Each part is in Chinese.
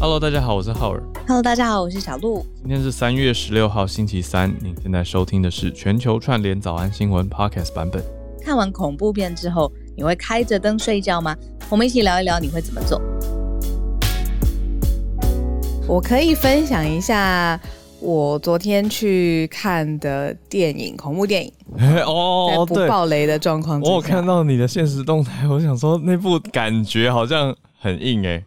Hello，大家好，我是浩尔。Hello，大家好，我是小鹿。今天是三月十六号，星期三。您现在收听的是全球串联早安新闻 Podcast 版本。看完恐怖片之后，你会开着灯睡觉吗？我们一起聊一聊，你会怎么做？我可以分享一下我昨天去看的电影，恐怖电影，哦，不对，爆雷的状况之下。我有看到你的现实动态，我想说那部感觉好像很硬哎、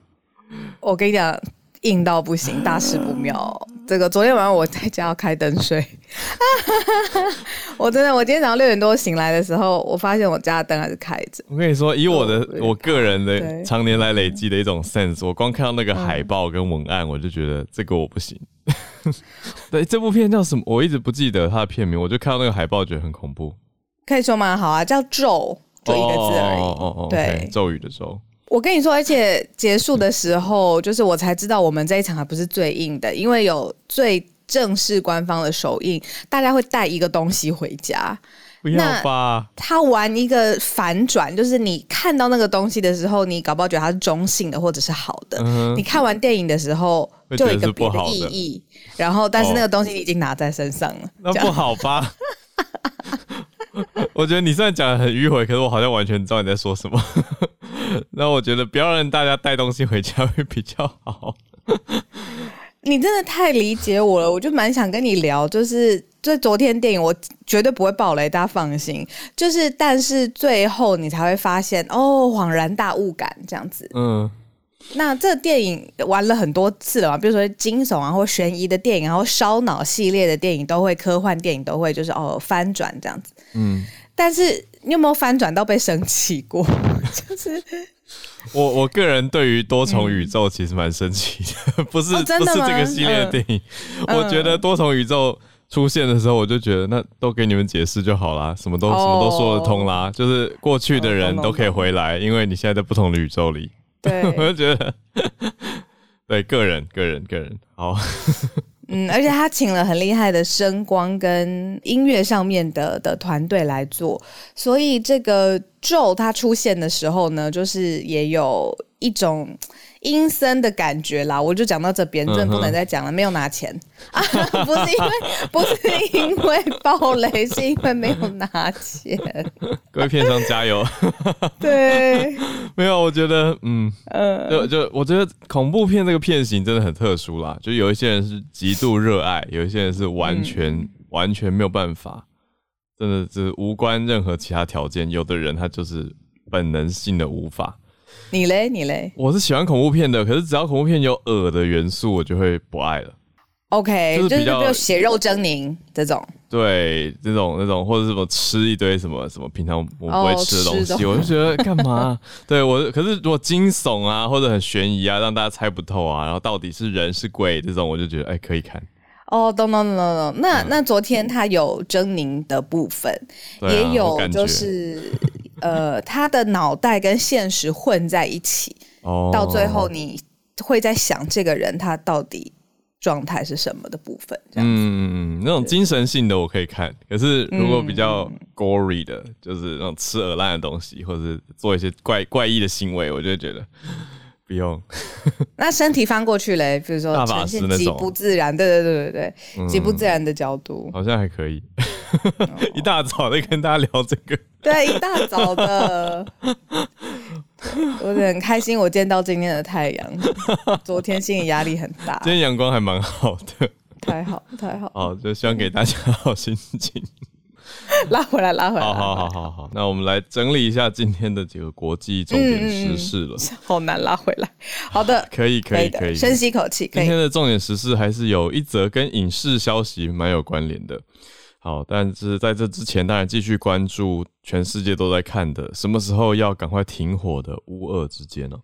我跟你讲，硬到不行，大事不妙。这个昨天晚上我在家要开灯睡，我真的，我今天早上六点多醒来的时候，我发现我家的灯还是开着。我跟你说，以我的我个人的对常年来累积的一种 sense，我光看到那个海报跟文案，我就觉得这个我不行。对，这部片叫什么？我一直不记得它的片名，我就看到那个海报，觉得很恐怖。可以说吗？好啊，叫咒，就一个字而已。哦哦哦，对咒语的咒。我跟你说，而且结束的时候，就是我才知道我们这一场还不是最硬的，因为有最正式官方的首映，大家会带一个东西回家。不要吧？他玩一个反转，就是你看到那个东西的时候，你搞不好觉得它是中性的或者是好的。嗯你看完电影的时候，就有一个别的意义，然后但是哦那个东西你已经拿在身上了。那不好吧？我觉得你虽然讲的很迂回，可是我好像完全知道你在说什么。那我觉得不要让大家带东西回家会比较好。你真的太理解我了，我就蛮想跟你聊，就是就昨天电影，我绝对不会爆雷，大家放心。就是，但是最后你才会发现，哦，恍然大悟感这样子。嗯，那这电影玩了很多次了嘛，比如说惊悚啊或悬疑的电影，然后烧脑系列的电影都会，科幻电影都会，就是哦翻转这样子。嗯，但是你有没有翻转到被生气过？就是我我个人对于多重宇宙其实蛮生气的，不是、不是这个系列的电影。嗯我觉得多重宇宙出现的时候，我就觉得那都给你们解释就好啦，什么都、哦什么都说得通啦，就是过去的人都可以回来，因为你现在在不同的宇宙里。对，我就觉得，对个人个人个人好。嗯，而且他请了很厉害的声光跟音乐上面的的团队来做，所以这个咒它出现的时候呢，就是也有一种阴森的感觉啦。我就讲到这边，真的不能再讲了，没有拿钱啊，不是因为不是因为暴雷，是因为没有拿钱。各位片商加油！对，没有，我觉得，嗯，嗯，就就我觉得恐怖片这个片型真的很特殊啦，就有一些人是极度热爱，有一些人是完全、嗯完全没有办法，真的是无关任何其他条件。有的人他就是本能性的无法。你嘞，你嘞我是喜欢恐怖片的，可是只要恐怖片有恶的元素，我就会不爱了。，OK，就是就是比较血肉狰狞这种。对，这种那种或者什么吃一堆什么什么平常我不会哦吃的东西，我就觉得干嘛？对我，可是如果惊悚啊或者很悬疑啊，让大家猜不透啊，然后到底是人是鬼这种，我就觉得哎可以看。哦，懂懂懂懂懂。那、那昨天他有狰狞的部分，啊也有就是呃，他的脑袋跟现实混在一起，哦，到最后你会在想这个人他到底状态是什么的部分，这样。嗯嗯嗯，那种精神性的我可以看，可是如果比较嗯 gory 的，就是那种吃鹅烂的东西，或者是做一些怪怪异的行为，我就觉得不用。那身体翻过去嘞，比如说大法呈现极不自然，对对对对对，嗯。极不自然的角度，好像还可以，一大早在跟大家聊这个。对，一大早的，我很开心，我见到今天的太阳，昨天心理压力很大。今，天阳光还蛮好的，太好太好，好，就希望给大家好心情。拉回来拉回来，好好好好好，那我们来整理一下今天的几个国际重点时事了。好难拉回来。好的，可以可以可以，深吸一口气，今天的重点时事还是有一则跟影视消息蛮有关联的。好，但是在这之前，当然继续关注全世界都在看的，什么时候要赶快停火的乌俄之间呢、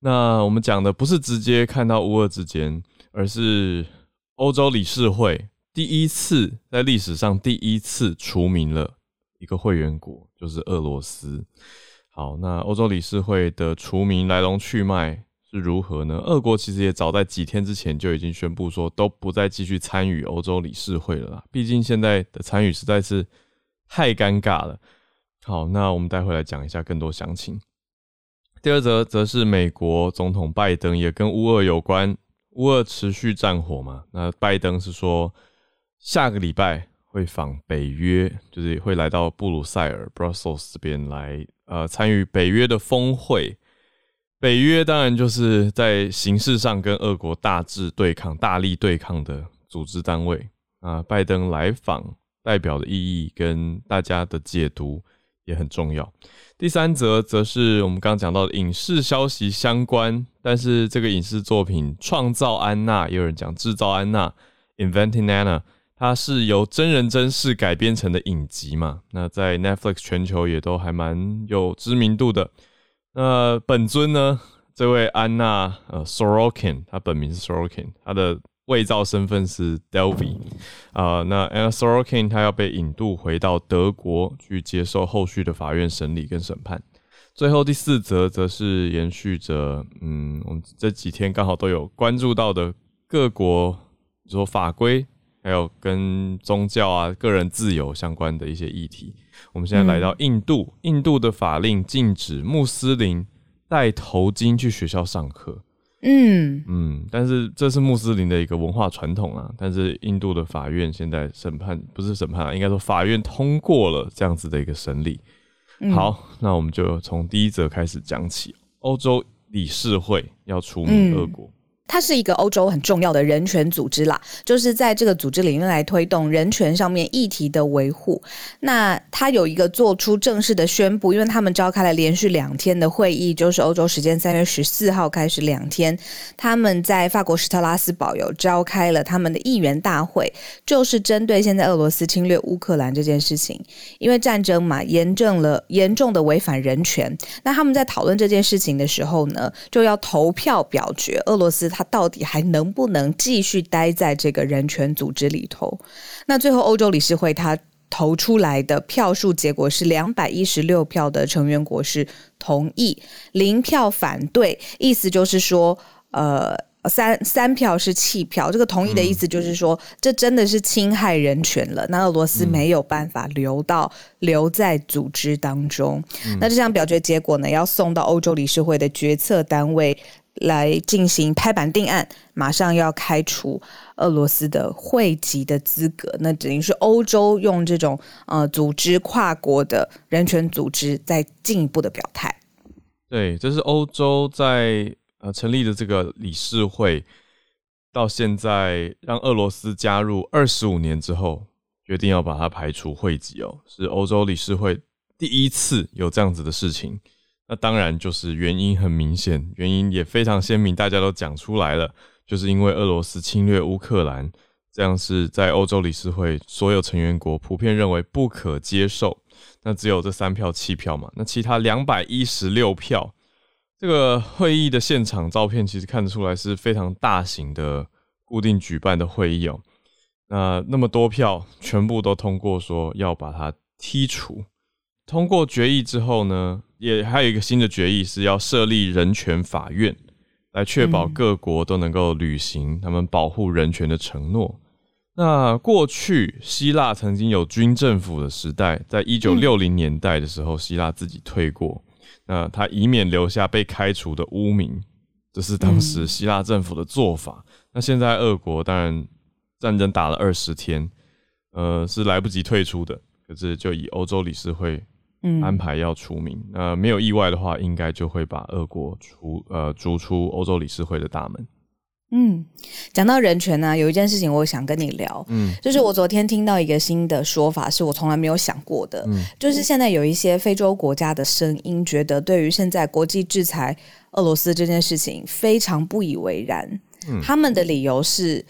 那我们讲的不是直接看到乌俄之间，而是欧洲理事会第一次在历史上第一次除名了一个会员国，就是俄罗斯。好，那欧洲理事会的除名来龙去脉是如何呢？俄国其实也早在几天之前就已经宣布说，都不再继续参与欧洲理事会了啦。毕竟现在的参与实在是太尴尬了。好，那我们待会来讲一下更多详情。第二则则是美国总统拜登也跟乌俄有关，乌俄持续战火嘛。那拜登是说下个礼拜会访北约，就是会来到布鲁塞尔 （Brussels） 这边来，呃，参与北约的峰会。北约当然就是在形式上跟俄国大致对抗、大力对抗的组织单位啊。拜登来访代表的意义跟大家的解读也很重要。第三则则是我们刚刚讲到的影视消息相关，但是这个影视作品《创造安娜》，也有人讲《制造安娜》（Inventing Anna），它是由真人真事改编成的影集嘛？那在 Netflix 全球也都还蛮有知名度的。那本尊呢？这位安娜呃，Sorokin，她本名是 Sorokin，她的伪造身份是 Delvey 啊。那 Anna Sorokin 她要被引渡回到德国去接受后续的法院审理跟审判。最后第四则则是延续着，嗯，我们这几天刚好都有关注到的各国，比如说法规，还有跟宗教啊、个人自由相关的一些议题。我们现在来到印度，印度的法令禁止穆斯林戴头巾去学校上课。嗯嗯，但是这是穆斯林的一个文化传统啊。但是印度的法院现在审判，不是审判啊，应该说法院通过了这样子的一个审理。好，那我们就从第一则开始讲起，欧洲理事会要除名俄国。它是一个欧洲很重要的人权组织啦，就是在这个组织里面来推动人权上面议题的维护。那它有一个做出正式的宣布，因为他们召开了连续两天的会议，就是欧洲时间三月十四号开始两天，他们在法国施特拉斯堡有召开了他们的议员大会，就是针对现在俄罗斯侵略乌克兰这件事情，因为战争嘛，严重了严重的违反人权。那他们在讨论这件事情的时候呢，就要投票表决俄罗斯。他到底还能不能继续待在这个人权组织里头？那最后欧洲理事会他投出来的票数结果是两百一十六票的成员国是同意，零票反对，意思就是说，呃，三三票是弃票。这个同意的意思就是说，这真的是侵害人权了。那俄罗斯没有办法留到留在组织当中。那这项表决结果呢，要送到欧洲理事会的决策单位。来进行拍板定案，马上要开除俄罗斯的会籍的资格，那等于是欧洲用这种呃组织跨国的人权组织在进一步的表态。对，这是欧洲在呃成立的这个理事会，到现在让俄罗斯加入二十五年之后，决定要把它排除会籍哦，是欧洲理事会第一次有这样子的事情。那当然就是原因很明显，原因也非常鲜明，大家都讲出来了，就是因为俄罗斯侵略乌克兰，这样是在欧洲理事会所有成员国普遍认为不可接受。那只有这三票弃票嘛？那其他两百一十六票，这个会议的现场照片其实看得出来是非常大型的固定举办的会议哦。那那么多票全部都通过，说要把它剔除。通过决议之后呢？也还有一个新的决议是要设立人权法院，来确保各国都能够履行他们保护人权的承诺。那过去希腊曾经有军政府的时代，在一九六零年代的时候，希腊自己退过，那他以免留下被开除的污名，这是当时希腊政府的做法。那现在俄国当然战争打了二十天，呃，是来不及退出的，可是就以欧洲理事会。安排要除名，呃没有意外的话，应该就会把俄国除呃逐出欧洲理事会的大门。嗯，讲到人权呢，有一件事情我想跟你聊，嗯，就是我昨天听到一个新的说法，是我从来没有想过的，嗯，就是现在有一些非洲国家的声音，觉得对于现在国际制裁俄罗斯这件事情非常不以为然，嗯，他们的理由是。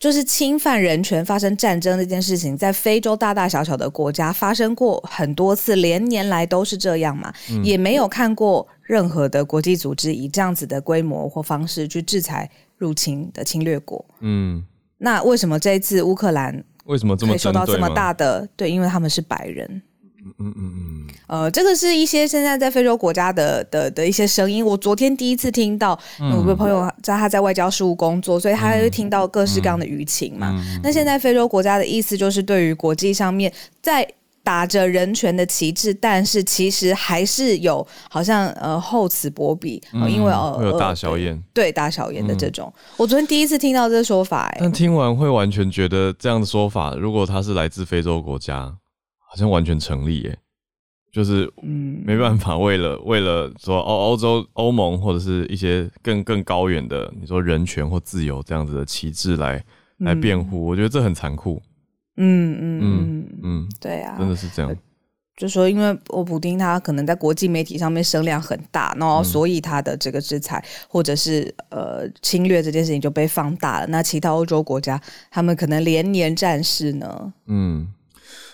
就是侵犯人权、发生战争这件事情，在非洲大大小小的国家发生过很多次，连年来都是这样嘛，也没有看过任何的国际组织以这样子的规模或方式去制裁入侵的侵略国。嗯，那为什么这一次乌克兰为什么这么受到这么大的？对，因为他们是白人。嗯嗯嗯嗯，呃，这个是一些现在在非洲国家的的的一些声音。我昨天第一次听到，我个朋友在他在外交事务工作，所以他会听到各式各样的舆情嘛。那现在非洲国家的意思就是，对于国际上面在。打着人权的旗帜，但是其实还是有好像呃厚此薄彼，呃因为呃嗯会有大呃小眼。对大小眼的这种。我昨天第一次听到这个说法、哎但，听完会完全觉得这样的说法，如果他是来自非洲国家，好像完全成立耶。就是嗯，没办法，为了 为了说欧欧洲欧盟或者是一些更更高远的，你说人权或自由这样子的旗帜来来辩护，我觉得这很残酷。嗯嗯嗯嗯，嗯，对啊，真的是这样。就说因为欧普丁他可能在国际媒体上面声量很大，然后所以他的这个制裁或者是呃侵略这件事情就被放大了。那其他欧洲国家他们可能连年战事呢？嗯，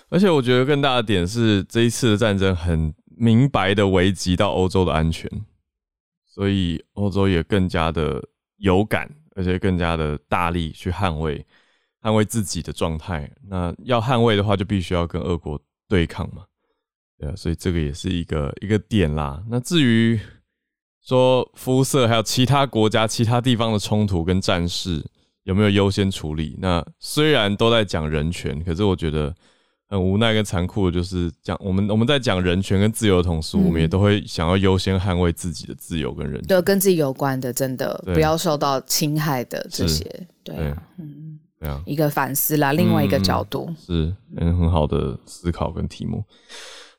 而且我觉得更大的点是，这一次的战争很明白的危及到欧洲的安全，所以欧洲也更加的有感，而且更加的大力去捍卫捍卫自己的状态。那要捍卫的话，就必须要跟俄国对抗嘛。对啊，所以这个也是一个一个点啦。那至于说肤色还有其他国家、其他地方的冲突跟战事有没有优先处理？那虽然都在讲人权，可是我觉得很无奈跟残酷的就是讲我们我们在讲人权跟自由的同时，嗯我们也都会想要优先捍卫自己的自由跟人权。对，跟自己有关的，真的不要受到侵害的这些，对嗯，对啊，一个反思啦，另外一个嗯角度，是嗯很好的思考跟题目。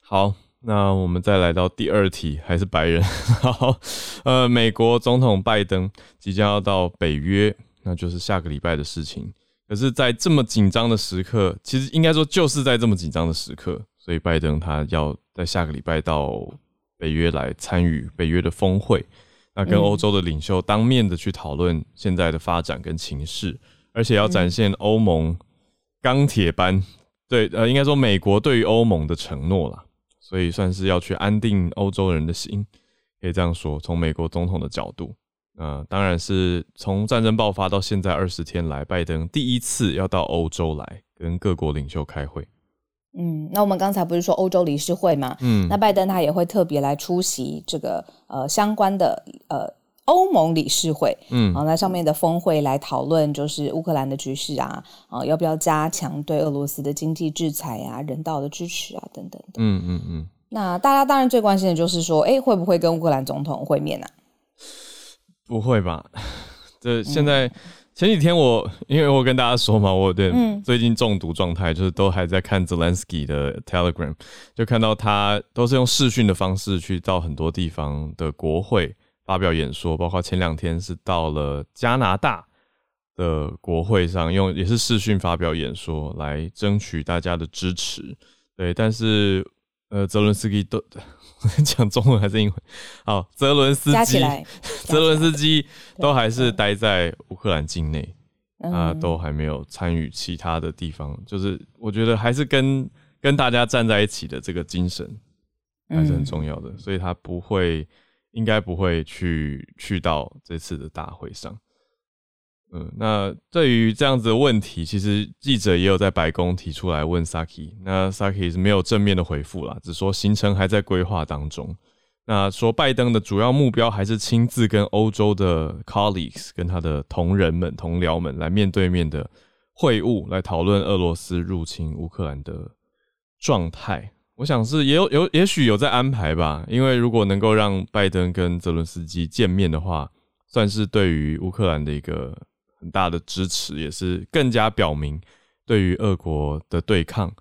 好，那我们再来到第二题，还是白人。好，呃，美国总统拜登即将要到北约，那就是下个礼拜的事情。可是，在这么紧张的时刻，其实应该说就是在这么紧张的时刻，所以拜登他要在下个礼拜到北约来参与北约的峰会，那跟嗯欧洲的领袖当面的去讨论现在的发展跟情势，而且要展现欧盟钢铁般对呃，应该说美国对于欧盟的承诺啦，所以算是要去安定欧洲人的心，可以这样说。从美国总统的角度，呃，当然是从战争爆发到现在二十天来，拜登第一次要到欧洲来跟各国领袖开会。嗯，那我们刚才不是说欧洲理事会吗？嗯那拜登他也会特别来出席这个呃相关的呃欧盟理事会，嗯啊，那上面的峰会来讨论就是乌克兰的局势啊，啊，要不要加强对俄罗斯的经济制裁啊、人道的支持啊等等的。嗯嗯嗯，那大家当然最关心的就是说，哎，会不会跟乌克兰总统会面啊？不会吧？这现在、前几天我因为我跟大家说嘛，我的嗯最近中毒状态，就是都还在看 Zelensky 的 Telegram，就看到他都是用视讯的方式去到很多地方的国会发表演说，包括前两天是到了加拿大的国会上用也是视讯发表演说，来争取大家的支持。对，但是呃，泽伦斯基都 讲中文还是英文？好，泽伦斯基。泽伦斯基都还是待在乌克兰境内，嗯啊，都还没有参与其他的地方。就是我觉得还是跟跟大家站在一起的这个精神还是很重要的，所以他不会，应该不会去去到这次的大会上。嗯，那对于这样子的问题，其实记者也有在白宫提出来问 Saki，那 Saki 是没有正面的回复啦，只说行程还在规划当中。那说拜登的主要目标还是亲自跟欧洲的 colleagues 跟他的同仁们、同僚们来面对面的会晤，来讨论俄罗斯入侵乌克兰的状态。我想是也有有也许有在安排吧，因为如果能够让拜登跟泽伦斯基见面的话，算是对于乌克兰的一个很大的支持，也是更加表明对于俄国的对抗。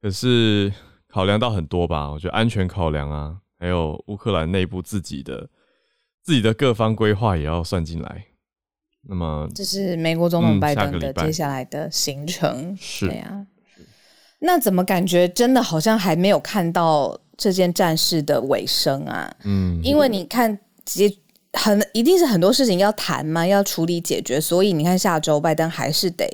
可是考量到很多吧，我觉得安全考量啊，还有乌克兰内部自己的自己的各方规划也要算进来。那么这是美国总统嗯拜登的接下来的行程，是对呀、那怎么感觉真的好像还没有看到这件战事的尾声啊？嗯，因为你看，结很一定是很多事情要谈嘛，要处理解决，所以你看下周拜登还是得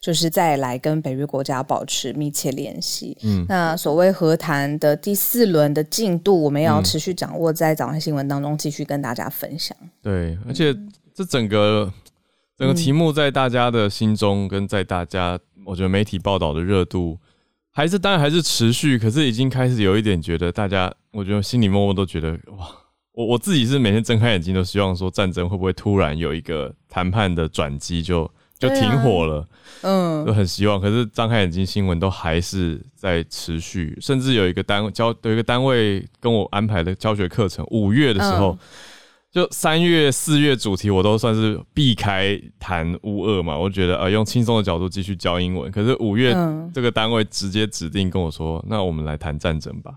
就是再来跟北约国家保持密切联系。嗯那所谓和谈的第四轮的进度，我们也要嗯持续掌握，在早安新闻当中继续跟大家分享。对，而且这整个整个题目在大家的心中，跟在大家我觉得媒体报道的热度，还是当然还是持续，可是已经开始有一点觉得大家，我觉得心里默默都觉得哇，我我自己是每天睁开眼睛都希望说战争会不会突然有一个谈判的转机就就停火了，嗯就很希望。可是张开眼睛，新闻都还是在持续，甚至有一个单位教有一个单位跟我安排的教学课程，五月的时候。嗯就三月、四月主题我都算是避开谈乌俄嘛，我觉得呃用轻松的角度继续教英文。可是五月嗯这个单位直接指定跟我说，那我们来谈战争吧。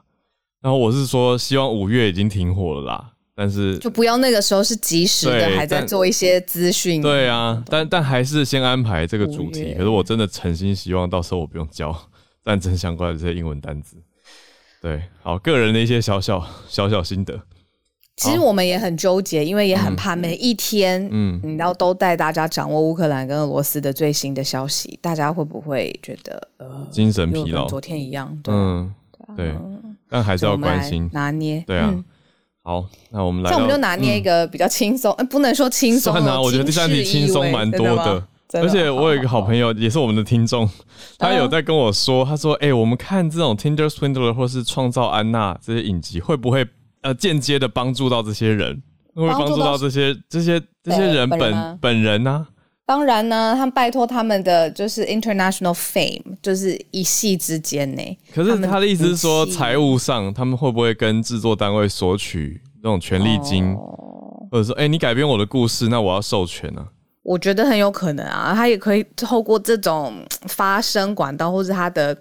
然后我是说，希望五月已经停火了啦，但是就不要那个时候是及时的，还在做一些资讯。对啊，但但还是先安排这个主题。可是我真的诚心希望到时候我不用教战争相关的这些英文单词。对，好，个人的一些小小小小心得。其实我们也很纠结，因为也很怕每一天，嗯嗯，你要都带大家掌握乌克兰跟俄罗斯的最新的消息，大家会不会觉得呃精神疲劳昨天一样？对，嗯，对，但还是要关心。拿捏。对啊嗯，好，那我们来那我们就拿捏一个比较轻松，呃不能说轻松哦，算啊，我觉得第三题轻松蛮多的而且我有一个好朋友，也是我们的听众，他嗯有在跟我说，他说：“哎、我们看这种 Tinder Swindler 或是创造安娜这些影集，会不会呃间接的帮助到这些人？会不会帮助到这些这些这些人本本人吗本人呢、当然呢，他们拜托他们的就是 international fame，就是一夕之间呢。可是他的意思是说，财务上他们会不会跟制作单位索取那种权利金，哦或者说，哎、你改编我的故事，那我要授权啊？我觉得很有可能啊，他也可以透过这种嘖发声管道，或是他的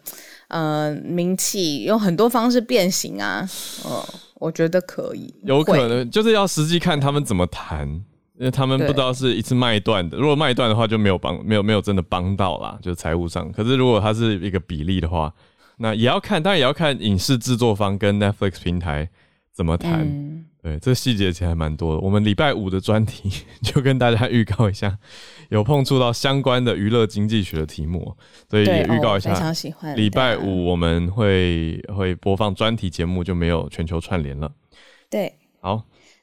呃名气，用很多方式变形啊。嗯，我觉得可以，有可能就是要实际看他们怎么谈，因为他们不知道是一次卖断的。如果卖断的话，就没有帮，没有没有真的帮到啦，就是财务上。可是如果它是一个比例的话，那也要看，当然也要看影视制作方跟 Netflix 平台怎么谈。嗯，对，这细节其实还蛮多的。我们礼拜五的专题 就跟大家预告一下，有碰触到相关的娱乐经济学的题目，所以对也预告一下。哦非常喜欢。礼拜五我们会会播放专题节目，就没有全球串联了。对。好，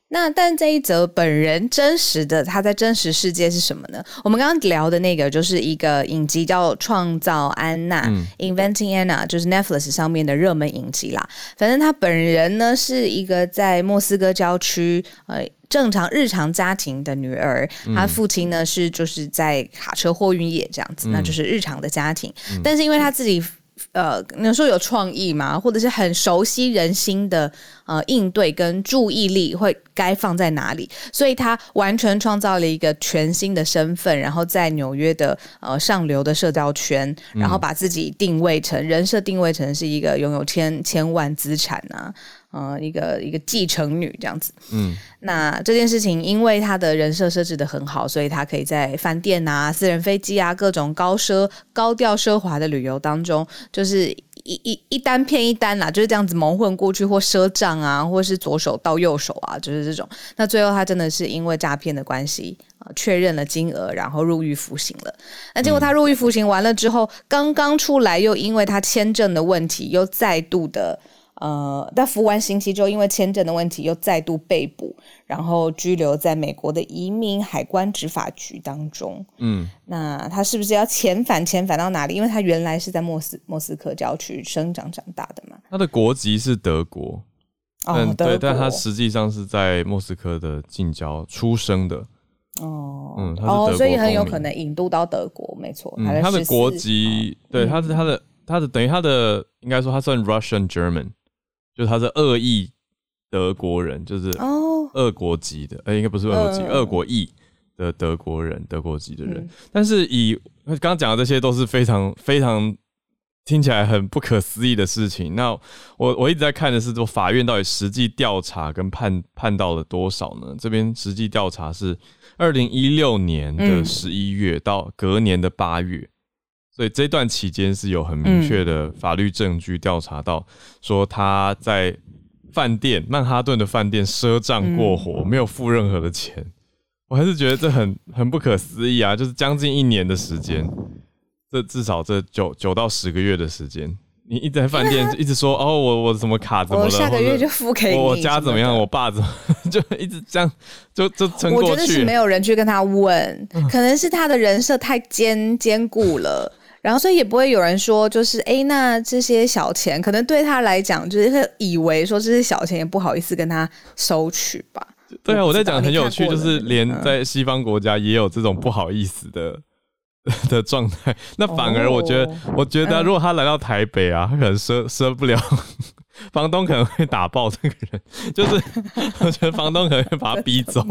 那但这一则本人真实的他在真实世界是什么呢？我们刚刚聊的那个就是一个影集叫《创造安娜》嗯 （Inventing Anna），就是 Netflix 上面的热门影集啦。反正他本人呢是一个在莫斯科郊区呃。正常日常家庭的女儿，她父亲呢是就是在卡车货运业这样子，那就是日常的家庭。但是因为他自己呃，能说有创意嘛？或者是很熟悉人心的呃应对跟注意力会该放在哪里？所以他完全创造了一个全新的身份，然后在纽约的呃上流的社交圈，然后把自己定位成人设定位成是一个拥有千千万资产啊。呃，一个一个继承女这样子，嗯，那这件事情，因为他的人设设置的很好，所以他可以在饭店啊、私人飞机啊、各种高奢、高调奢华的旅游当中，就是一一一单骗一单啦，就是这样子蒙混过去，或赊账啊，或是左手到右手啊，就是这种。那最后他真的是因为诈骗的关系啊，确认了金额，然后入狱服刑了。那结果他入狱服刑完了之后，刚刚出来，又因为他签证的问题，又再度的。呃，但服完刑期之后，因为签证的问题，又再度被捕，然后拘留在美国的移民海关执法局当中。嗯，那他是不是要遣返？遣返到哪里？因为他原来是在莫斯莫斯科郊区生长长大的嘛。他的国籍是德国，哦但，对，但他实际上是在莫斯科的近郊出生的。哦，嗯哦，所以很有可能引渡到德国，没错。嗯，他的国籍，对，嗯他是他的他的等于他的应该说他算 Russian German，就是他是恶意德国人，就是哦，俄国籍的，呃，应该不是俄国籍，嗯俄国裔的德国人，德国籍的人。嗯但是以刚刚讲的这些都是非常非常听起来很不可思议的事情。那我我一直在看的是说法院到底实际调查跟判判到了多少呢？这边实际调查是二零一六年的嗯十一月到隔年的八月。所以这段期间是有很明确的法律证据调查到，说他在饭店曼哈顿的饭店赊账过火，没有付任何的钱。我还是觉得这很很不可思议啊！就是将近一年的时间，这至少这九九到十个月的时间，你一直在饭店一直说哦，我我什么卡怎么了，我下个月就付给你。我我家怎么样，我爸怎么，就一直这样就就撑过我觉得是没。有人去跟他问，可能是他的人设太坚坚固了。然后，所以也不会有人说，就是哎，诶那这些小钱，可能对他来讲，就是会以为说这些小钱也不好意思跟他收取吧。对啊，我在讲很有趣，就是连在西方国家也有这种不好意思的 的状态。那反而我觉得，我觉得如果他来到台北啊，他可能收收不了。房东可能会打爆这个人，就是 我觉得房东可能会把他逼走。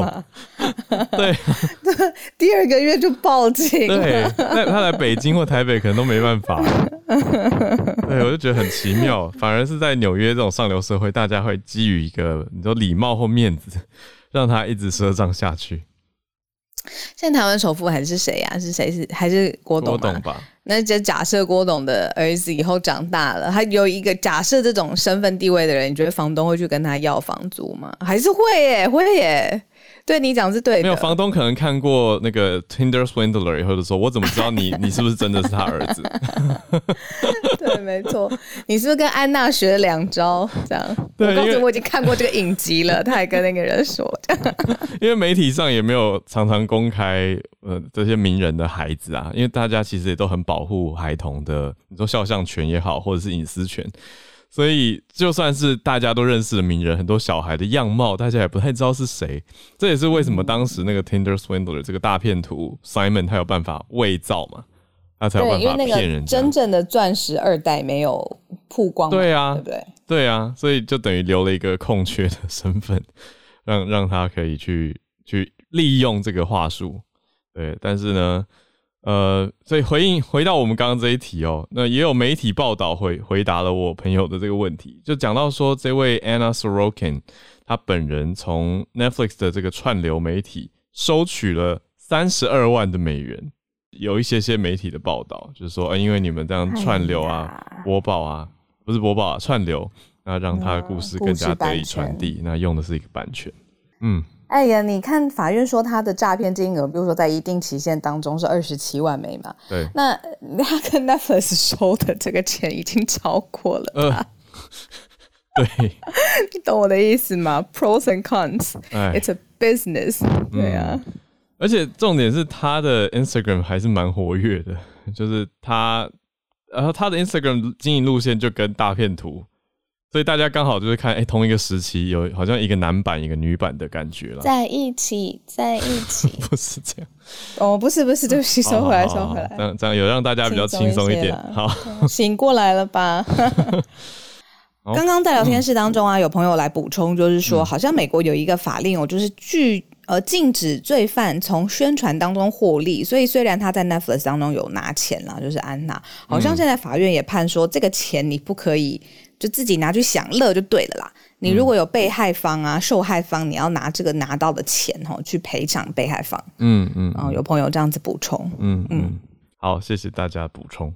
对，第二个月就报警。对，那他来北京或台北可能都没办法。对，我就觉得很奇妙，反而是在纽约这种上流社会，大家会基于一个你说礼貌或面子，让他一直赊账下去。现在台湾首富还是谁呀？是谁？是还是郭董吧？那就假设郭董的儿子以后长大了，他有一个假设这种身份地位的人，你觉得房东会去跟他要房租吗？还是会耶，会耶。对你讲是对的。没有房东可能看过那个 Tinder Swindler 以后就说：“我怎么知道你 你是不是真的是他儿子？” 对，没错。你是不是跟安娜学了两招？这样。对，我告诉我已经看过这个影集了。他还跟那个人说。因为媒体上也没有常常公开呃这些名人的孩子啊，因为大家其实也都很保护孩童的，你说肖像权也好，或者是隐私权。所以，就算是大家都认识的名人，很多小孩的样貌，大家也不太知道是谁。这也是为什么当时那个 Tinder Swindler 这个大骗徒 Simon 他有办法伪造嘛，他才有办法骗人。真正的钻石二代没有曝光，对啊，对不对？对啊，所以就等于留了一个空缺的身份，让 让他可以去去利用这个话术。对，但是呢。呃，所以回应回到我们刚刚这一题哦，那也有媒体报道回回答了我朋友的这个问题，就讲到说这位 Anna Sorokin，他本人从 Netflix 的这个串流媒体收取了三十二万的美元，有一些些媒体的报道，就是说，呃，因为你们这样串流啊、播报啊，不是播报啊，串流，那让他的故事更加得以传递，那用的是一个版权，嗯。哎呀，你看法院说他的诈骗金额，比如说在一定期限当中是二十七万美嘛？对。那他跟 Netflix 收的这个钱已经超过了。呃。对。你懂我的意思吗？Pros and cons，it's a business。对啊。而且重点是他的 Instagram 还是蛮活跃的，就是他，然后他的 Instagram 经营路线就跟大片图。所以大家刚好就是看，哎，同一个时期有好像一个男版一个女版的感觉了，在一起，在一起，不是这样，哦，不是不是，对不起，收回来，收回来，这样这样有让大家比较轻松一点，好，醒过来了吧？刚刚在聊天室当中啊，有朋友来补充，就是说，好像美国有一个法令哦，就是拒呃禁止罪犯从宣传当中获利，所以虽然他在 Netflix 当中有拿钱了，就是安娜，好像现在法院也判说，这个钱你不可以。就自己拿去享乐就对了啦。你如果有被害方啊、受害方，你要拿这个拿到的钱哦去赔偿被害方。嗯嗯。然后有朋友这样子补充。嗯嗯。好，谢谢大家补充。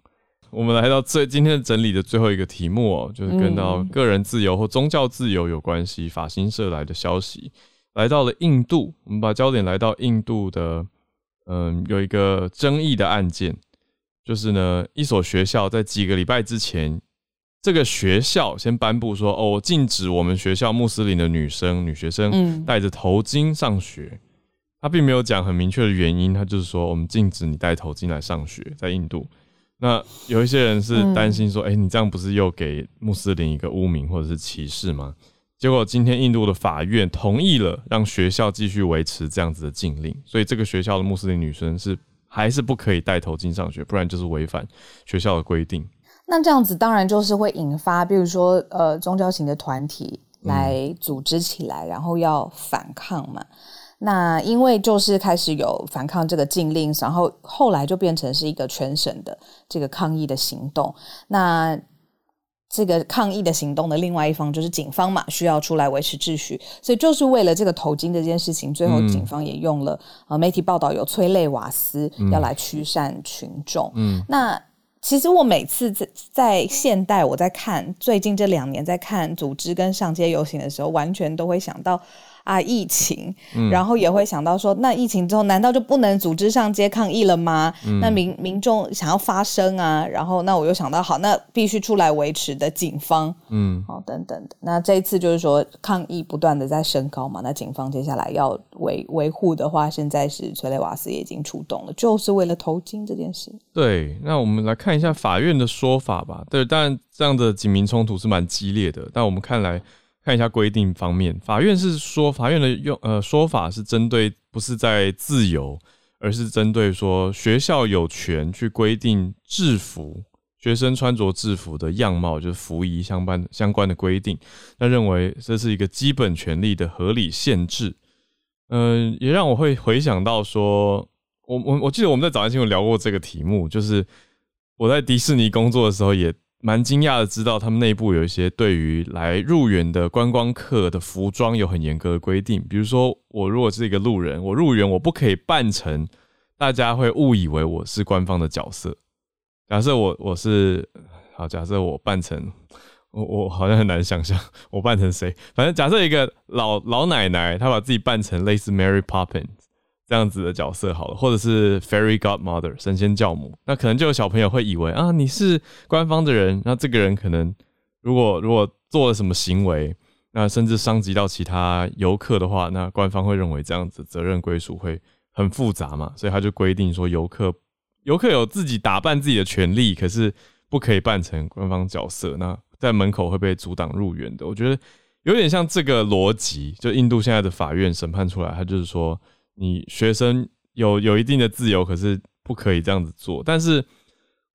我们来到最今天整理的最后一个题目哦，就是跟到个人自由或宗教自由有关系。法新社来的消息，来到了印度。我们把焦点来到印度的，嗯，有一个争议的案件，就是呢，一所学校在几个礼拜之前。这个学校先颁布说，哦，禁止我们学校穆斯林的女生、女学生戴着头巾上学。他并没有讲很明确的原因，他就是说，我们禁止你戴头巾来上学。在印度，那有一些人是担心说，哎，你这样不是又给穆斯林一个污名或者是歧视吗？结果今天印度的法院同意了，让学校继续维持这样子的禁令，所以这个学校的穆斯林女生是还是不可以戴头巾上学，不然就是违反学校的规定。那这样子当然就是会引发，比如说呃宗教型的团体来组织起来，然后要反抗嘛。那因为就是开始有反抗这个禁令，然后后来就变成是一个全省的这个抗议的行动。那这个抗议的行动的另外一方就是警方嘛，需要出来维持秩序。所以就是为了这个头巾这件事情，最后警方也用了呃媒体报道有催泪瓦斯要来驱散群众。嗯，那。其实我每次在在现代，我在看最近这两年在看组织跟上街游行的时候，完全都会想到。啊，疫情，嗯然后也会想到说，那疫情之后难道就不能组织上街抗议了吗？那民民众想要发声啊，然后那我又想到，好，那必须出来维持的警方，嗯，好，等等的。那这一次就是说抗议不断的在升高嘛，那警方接下来要维维护的话，现在是崔雷瓦斯也已经出动了，就是为了头巾这件事。对，那我们来看一下法院的说法吧。对，当然这样的警民冲突是蛮激烈的，但我们看来。看一下规定方面，法院是说，法院的用呃说法是针对不是在自由，而是针对说学校有权去规定制服学生穿着制服的样貌，就是服仪相关相关的规定。那认为这是一个基本权利的合理限制。嗯，也让我会回想到说，我我我记得我们在早安新闻聊过这个题目，就是我在迪士尼工作的时候也。蛮惊讶的，知道他们内部有一些对于来入园的观光客的服装有很严格的规定。比如说，我如果是一个路人，我入园我不可以扮成大家会误以为我是官方的角色。假设我我是好，假设我扮成我我好像很难想象我扮成谁。反正假设一个老老奶奶，她把自己扮成类似 Mary Poppins。这样子的角色好了，或者是 Fairy Godmother 神仙教母，那可能就有小朋友会以为啊，你是官方的人，那这个人可能如果如果做了什么行为，那甚至伤及到其他游客的话，那官方会认为这样子责任归属会很复杂嘛，所以他就规定说游客游客有自己打扮自己的权利，可是不可以扮成官方角色，那在门口会被阻挡入园的。我觉得有点像这个逻辑，就印度现在的法院审判出来，他就是说。你学生有有一定的自由，可是不可以这样子做。但是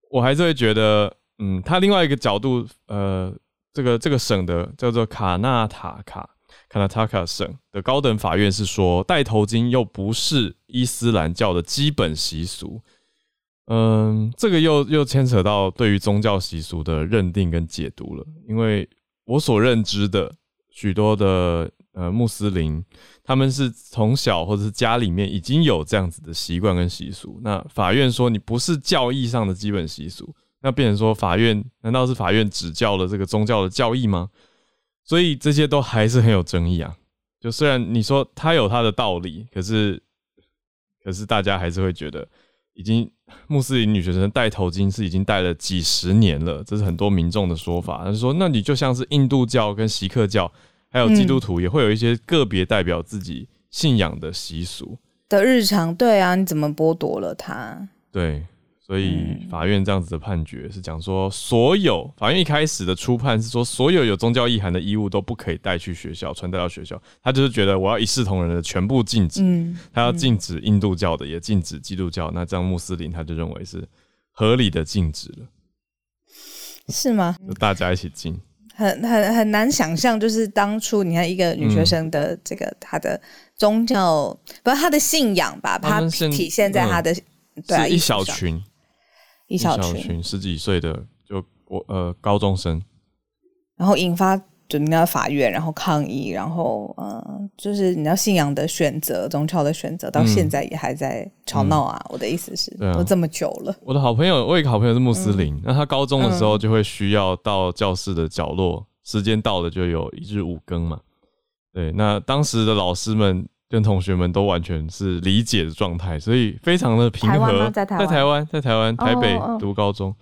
我还是会觉得，嗯，他另外一个角度，呃，这个这个省的叫做卡纳塔卡卡纳塔卡省的高等法院是说，戴头巾又不是伊斯兰教的基本习俗。嗯，这个又又牵扯到对于宗教习俗的认定跟解读了。因为我所认知的许多的。呃，穆斯林他们是从小或者是家里面已经有这样子的习惯跟习俗。那法院说你不是教义上的基本习俗，那变成说法院难道是法院指教了这个宗教的教义吗？所以这些都还是很有争议啊。就虽然你说他有他的道理，可是可是大家还是会觉得，已经穆斯林女学生戴头巾是已经戴了几十年了，这是很多民众的说法。他说，那你就像是印度教跟锡克教。还有基督徒也会有一些个别代表自己信仰的习俗的日常，对啊，你怎么剥夺了他？对，所以法院这样子的判决是讲说，所有法院一开始的初判是说，所有有宗教意涵的衣物都不可以带去学校，传带到学校。他就是觉得我要一视同仁的全部禁止，嗯，他要禁止印度教的，也禁止基督教。那这样穆斯林他就认为是合理的禁止了，是吗？就大家一起禁。很很很难想象，就是当初你看一个女学生的这个她的宗教，不是她的信仰吧？她体现在她的对一小群一小群十几岁的就我呃高中生，然后引发。就你要法院，然后抗议，然后嗯，就是你要信仰的选择，宗教的选择，到现在也还在吵闹啊。我的意思是，都这么久了。我的好朋友，我一个好朋友是穆斯林，那他高中的时候就会需要到教室的角落，时间到了就有一日五更嘛。对，那当时的老师们跟同学们都完全是理解的状态，所以非常的平和。在台湾，在台湾，在台湾台北读高中。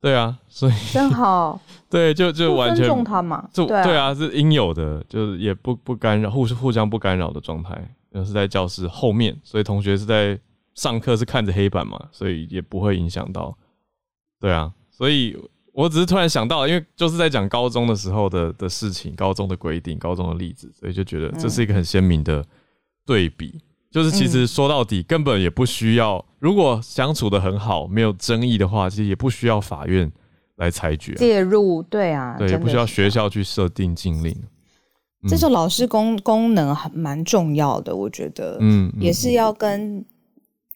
对啊，所以 真好。对，就就完全尊重他嘛。就对啊，是应有的，就是也不不干扰，互互相不干扰的状态。是在教室后面，所以同学是在上课是看着黑板嘛，所以也不会影响到。对啊，所以我只是突然想到，因为就是在讲高中的时候的的事情，高中的规定，高中的例子，所以就觉得这是一个很鲜明的对比。就是其实说到底，根本也不需要。如果相处的很好，没有争议的话，其实也不需要法院来裁决介入。对啊，对，也不需要学校去设定禁令。这时候老师功功能很蛮重要的，我觉得，嗯，也是要跟，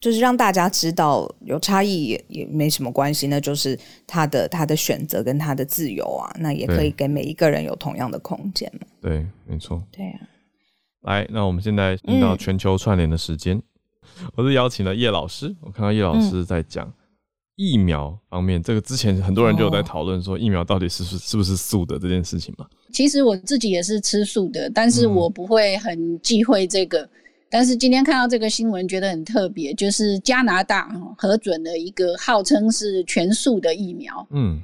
就是让大家知道有差异也也没什么关系，那就是他的他的选择跟他的自由啊，那也可以给每一个人有同样的空间嘛。对，没错。对啊。来，那我们现在进到全球串联的时间。我是邀请了叶老师，我看到叶老师在讲疫苗方面，这个之前很多人就有在讨论说疫苗到底是是是不是素的这件事情嘛。其实我自己也是吃素的，但是我不会很忌讳这个。但是今天看到这个新闻，觉得很特别，就是加拿大核准了一个号称是全素的疫苗。嗯。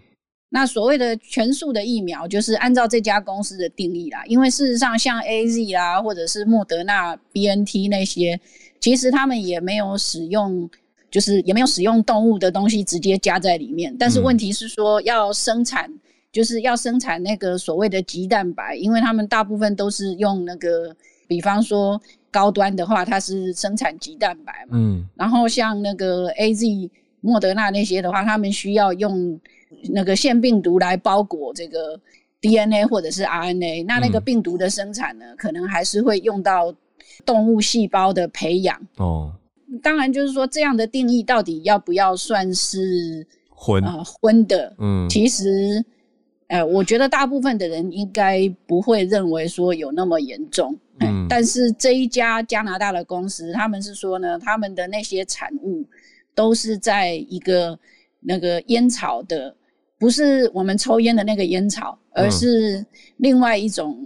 那所谓的全素的疫苗，就是按照这家公司的定义啦。因为事实上，像 A Z 啦，或者是莫德纳、B N T 那些，其实他们也没有使用，就是也没有使用动物的东西直接加在里面。但是问题是说，要生产，就是要生产那个所谓的鸡蛋白，因为他们大部分都是用那个，比方说高端的话，它是生产鸡蛋白嘛，嗯然后像那个 A Z、莫德纳那些的话，他们需要用那个腺病毒来包裹这个 DNA 或者是 RNA，那那个嗯病毒的生产呢，可能还是会用到动物细胞的培养。哦，当然，就是说这样的定义到底要不要算是荤，啊荤的？嗯其实，呃，我觉得大部分的人应该不会认为说有那么严重。哎嗯但是这一家加拿大的公司，他们是说呢，他们的那些产物都是在一个那个烟草的，不是我们抽烟的那个烟草，而嗯是另外一种，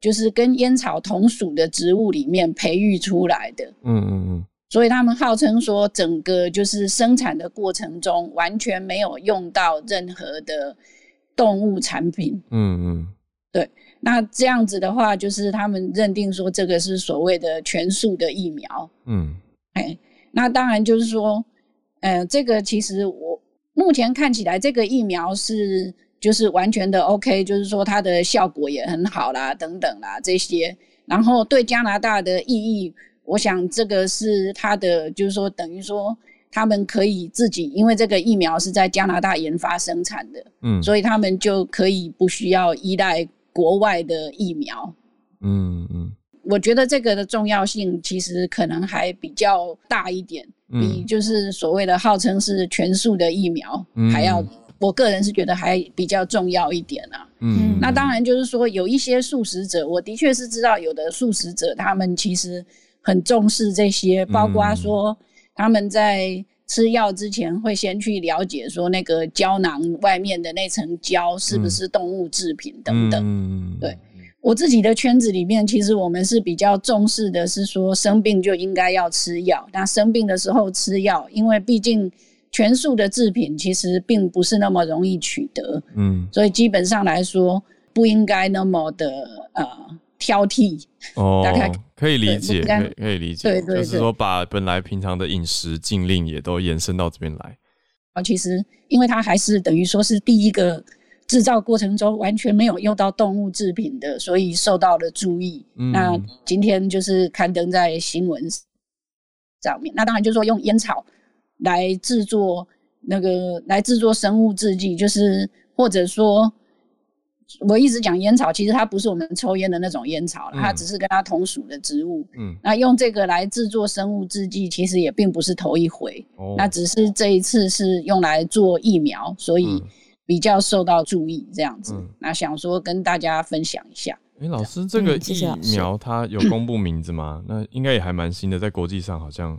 就是跟烟草同属的植物里面培育出来的。嗯嗯嗯所以他们号称说，整个就是生产的过程中完全没有用到任何的动物产品。嗯嗯对那这样子的话，就是他们认定说这个是所谓的全素的疫苗。嗯哎，那当然就是说，呃，这个其实我目前看起来，这个疫苗是就是完全的 OK，就是说它的效果也很好啦，等等啦这些。然后对加拿大的意义，我想这个是它的，就是说等于说他们可以自己，因为这个疫苗是在加拿大研发生产的，嗯，所以他们就可以不需要依赖国外的疫苗。嗯嗯我觉得这个的重要性其实可能还比较大一点，嗯比就是所谓的号称是全素的疫苗嗯。还要，我个人是觉得还比较重要一点啊。嗯，那当然就是说有一些素食者，我的确是知道有的素食者他们其实很重视这些，包括说他们在吃药之前会先去了解说那个胶囊外面的那层胶是不是动物制品等等。嗯。对我自己的圈子里面，其实我们是比较重视的，是说生病就应该要吃药。那生病的时候吃药，因为毕竟全素的制品其实并不是那么容易取得，嗯所以基本上来说不应该那么的呃挑剔。哦大概，可以理解，可以可以理解，对对对就是说把本来平常的饮食禁令也都延伸到这边来。啊，其实因为它还是等于说是第一个制造过程中完全没有用到动物制品的，所以受到了注意。嗯那今天就是刊登在新闻上面。那当然就是说用烟草来制作那个来制作生物制剂，就是或者说。我一直讲烟草，其实它不是我们抽烟的那种烟草，它嗯只是跟它同属的植物。嗯，那用这个来制作生物制剂，其实也并不是头一回。哦，那只是这一次是用来做疫苗，所以嗯比较受到注意这样子。嗯那想说跟大家分享一下。哎，老师，这个疫苗它有公布名字吗？那应该也还蛮新的，在国际上好像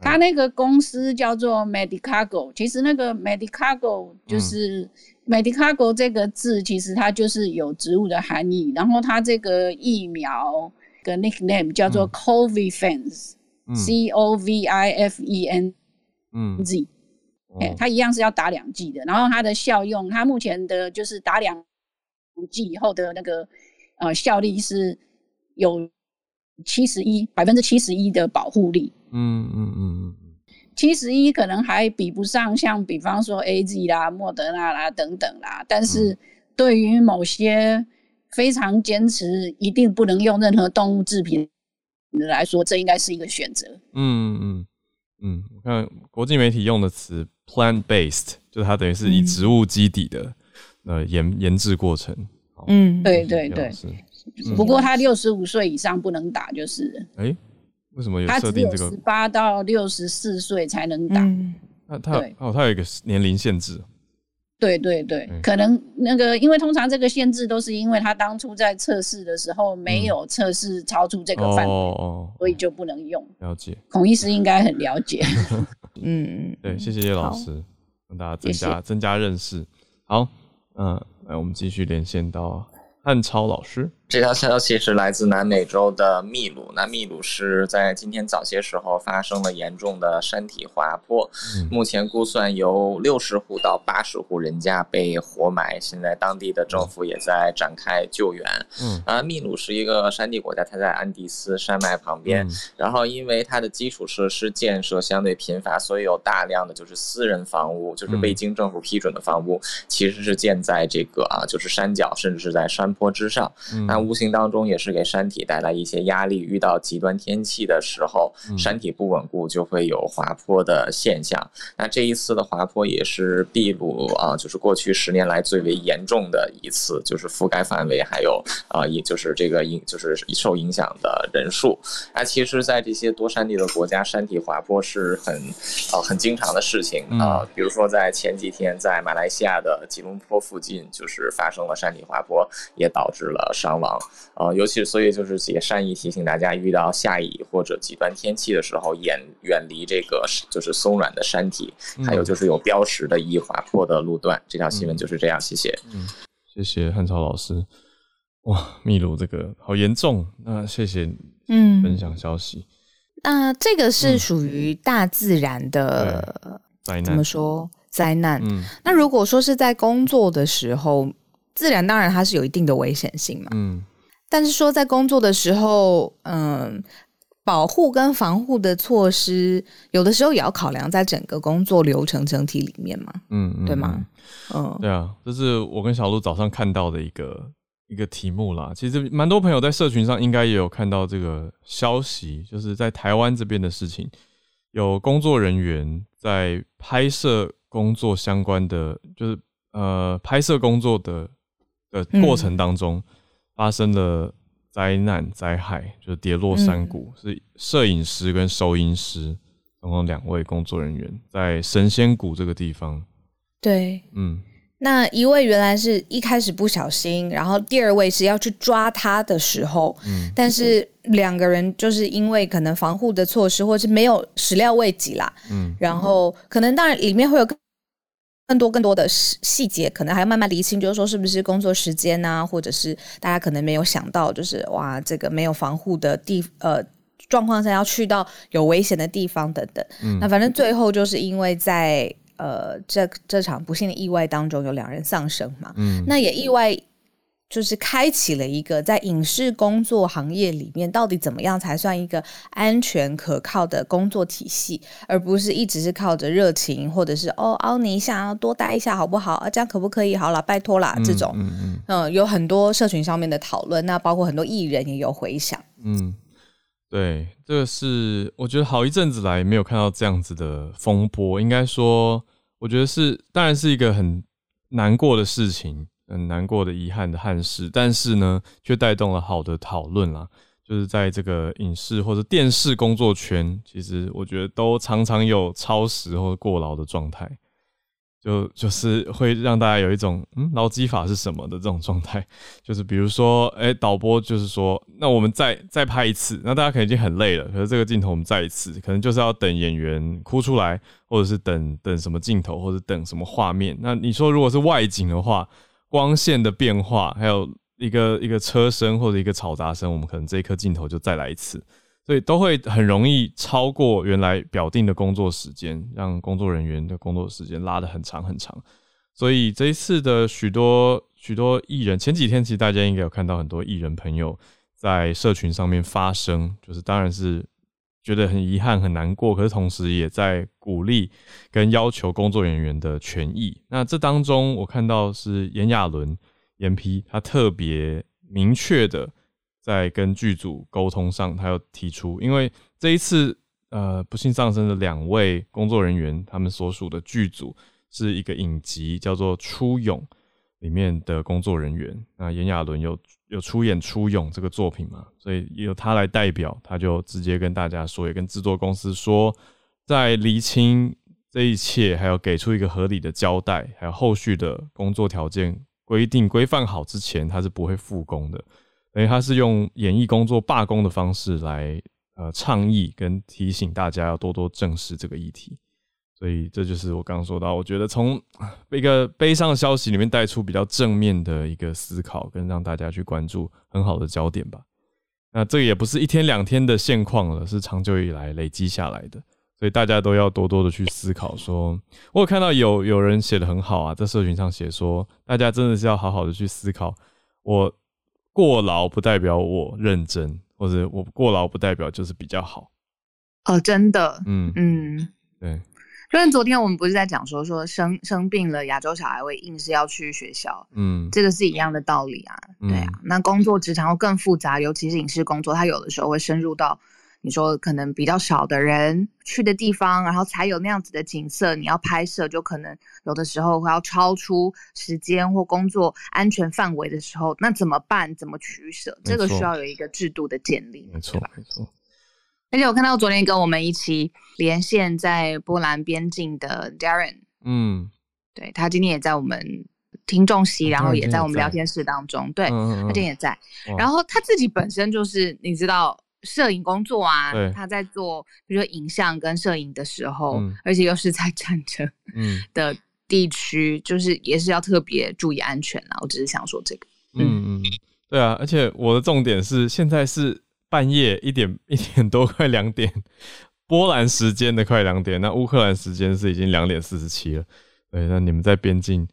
它那个公司叫做 Medicago，其实那个 Medicago 嗯就是 Medicago 这个字，其实它就是有植物的含义。然后它这个疫苗的 nickname 叫做嗯 Covifenz，C、嗯 O V I F E N 嗯 Z。哎、哦。它一样是要打两剂的，然后它的效用，它目前的就是打两剂以后的那个呃效力是有七十一百分之七十一的保护力，嗯嗯嗯嗯。七十一可能还比不上像比方说 A Z 啦、莫德纳啦等等啦，但嗯。是对于某些非常坚持一定不能用任何动物制品的来说，这应该是一个选择。嗯嗯嗯，我看国际媒体用的词 plant based，就是它等于是以嗯植物基底的呃研研制过程。嗯，对对对不过他六十五岁以上不能打，就是了。哎，为什么有设定这个？十八到六十四岁才能打。嗯它它对哦，他有一个年龄限制。对对对，嗯可能那个，因为通常这个限制都是因为他当初在测试的时候没有测试超出这个范围，哦哦，所以就不能用。了解。孔医师应该很了解。嗯，对，谢谢叶老师，让大家增加增加认识。好，嗯，来我们继续连线到汉超老师。这条消息是来自南美洲的秘鲁。那秘鲁是在今天早些时候发生了严重的山体滑坡，嗯目前估算有六十户到八十户人家被活埋，现在当地的政府也在展开救援。嗯啊，秘鲁是一个山地国家，它在安第斯山脉旁边，嗯然后因为它的基础设施建设相对贫乏，所以有大量的就是私人房屋，就是嗯未经政府批准的房屋，其实是建在这个啊，就是山脚，甚至是在山坡之上。嗯那无形当中也是给山体带来一些压力。遇到极端天气的时候，山体不稳固，就会有滑坡的现象。那这一次的滑坡也是秘鲁啊，就是过去十年来最为严重的一次，就是覆盖范围还有啊，也就是这个影就是受影响的人数。那其实，在这些多山地的国家，山体滑坡是很啊很经常的事情啊。比如说在前几天，在马来西亚的吉隆坡附近，就是发生了山体滑坡，也导致了伤亡啊。尤其是所以就是也善意提醒大家，遇到下雨或者极端天气的时候，远远离这个就是松软的山体，还有就是有标识的易滑坡的路段。这条新闻就是这样，谢谢。嗯，谢谢汉超老师。哇，秘鲁这个好严重，那谢谢嗯分享消息。那这个是属于大自然的灾难，怎么说灾难？嗯，那如果说是在工作的时候，自然当然它是有一定的危险性嘛。嗯，但是说在工作的时候，嗯，保护跟防护的措施，有的时候也要考量在整个工作流程整体里面嘛。嗯，对吗？嗯，对啊，这是我跟小鹿早上看到的一个。一个题目啦，其实蛮多朋友在社群上应该也有看到这个消息，就是在台湾这边的事情，有工作人员在拍摄工作相关的，就是呃拍摄工作的的过程当中发生了灾难灾害，就是跌落山谷，是摄影师跟收音师，总共两位工作人员在神仙谷这个地方，对，嗯。那一位原来是一开始不小心，然后第二位是要去抓他的时候，嗯，但是两个人就是因为可能防护的措施，或者是没有始料未及啦，嗯，然后可能当然里面会有更更多更多的细细节，可能还要慢慢厘清，就是说是不是工作时间啊，或者是大家可能没有想到，就是哇，这个没有防护的地呃状况下要去到有危险的地方等等，嗯，那反正最后就是因为在。呃，这这场不幸的意外当中有两人丧生嘛？嗯，那也意外就是开启了一个在影视工作行业里面，到底怎么样才算一个安全可靠的工作体系，而不是一直是靠着热情或者是哦凹你一下，多待一下好不好？啊，这样可不可以？好了，拜托啦，这种嗯嗯嗯，有很多社群上面的讨论，那包括很多艺人也有回响，嗯。对，这个是我觉得好一阵子来没有看到这样子的风波。应该说，我觉得是当然是一个很难过的事情，很难过的遗憾的憾事。但是呢，却带动了好的讨论啦。就是在这个影视或者电视工作圈，其实我觉得都常常有超时或者过劳的状态。就就是会让大家有一种嗯，劳基法是什么的这种状态，就是比如说，哎，导播就是说，那我们再再拍一次，那大家可能已经很累了，可是这个镜头我们再一次，可能就是要等演员哭出来，或者是等等什么镜头，或者等什么画面。那你说如果是外景的话，光线的变化，还有一个一个车声或者一个嘈杂声，我们可能这一颗镜头就再来一次。所以都会很容易超过原来表定的工作时间，让工作人员的工作时间拉得很长很长。所以这一次的许多许多艺人，前几天其实大家应该有看到很多艺人朋友在社群上面发声，就是当然是觉得很遗憾很难过，可是同时也在鼓励跟要求工作人员的权益。那这当中我看到是炎亚纶严批，他特别明确的。在跟剧组沟通上，他要提出，因为这一次呃不幸丧生的两位工作人员，他们所属的剧组是一个影集叫做《初勇》里面的工作人员。那炎亚纶又有出演《初勇》这个作品嘛，所以由他来代表，他就直接跟大家说，也跟制作公司说，在厘清这一切，还有给出一个合理的交代，还有后续的工作条件规定规范好之前，他是不会复工的。等于他是用演艺工作罢工的方式来呃倡议跟提醒大家要多多正视这个议题，所以这就是我刚刚说到，我觉得从一个悲伤的消息里面带出比较正面的一个思考，跟让大家去关注很好的焦点吧。那这个也不是一天两天的现况了，是长久以来累积下来的，所以大家都要多多的去思考。说我有看到有有人写的很好啊，在社群上写说，大家真的是要好好的去思考我。过劳不代表我认真，或者我过劳不代表就是比较好。哦，真的，嗯嗯，对。就是昨天我们不是在讲说说生生病了，亚洲小孩会硬是要去学校，嗯，这个是一样的道理啊。对啊，那工作职场会更复杂，尤其是影视工作，它有的时候会深入到你说可能比较少的人去的地方，然后才有那样子的景色，你要拍摄就可能有的时候会要超出时间或工作安全范围的时候，那怎么办？怎么取舍？这个需要有一个制度的建立，没错，没错。而且我看到昨天跟我们一起连线在波兰边境的 Darren，嗯，对他今天也在我们听众席，然后也在我们聊天室当中，对他今天也在。然后他自己本身就是你知道摄影工作啊，他在做比如说影像跟摄影的时候，而且又是在战争 的地区，就是也是要特别注意安全啊。我只是想说这个，嗯嗯，对啊，而且我的重点是现在是。半夜一点 一点多，快两点，波兰时间的快两点，那乌克兰时间是已经两点四十七了。对，那你们在边境，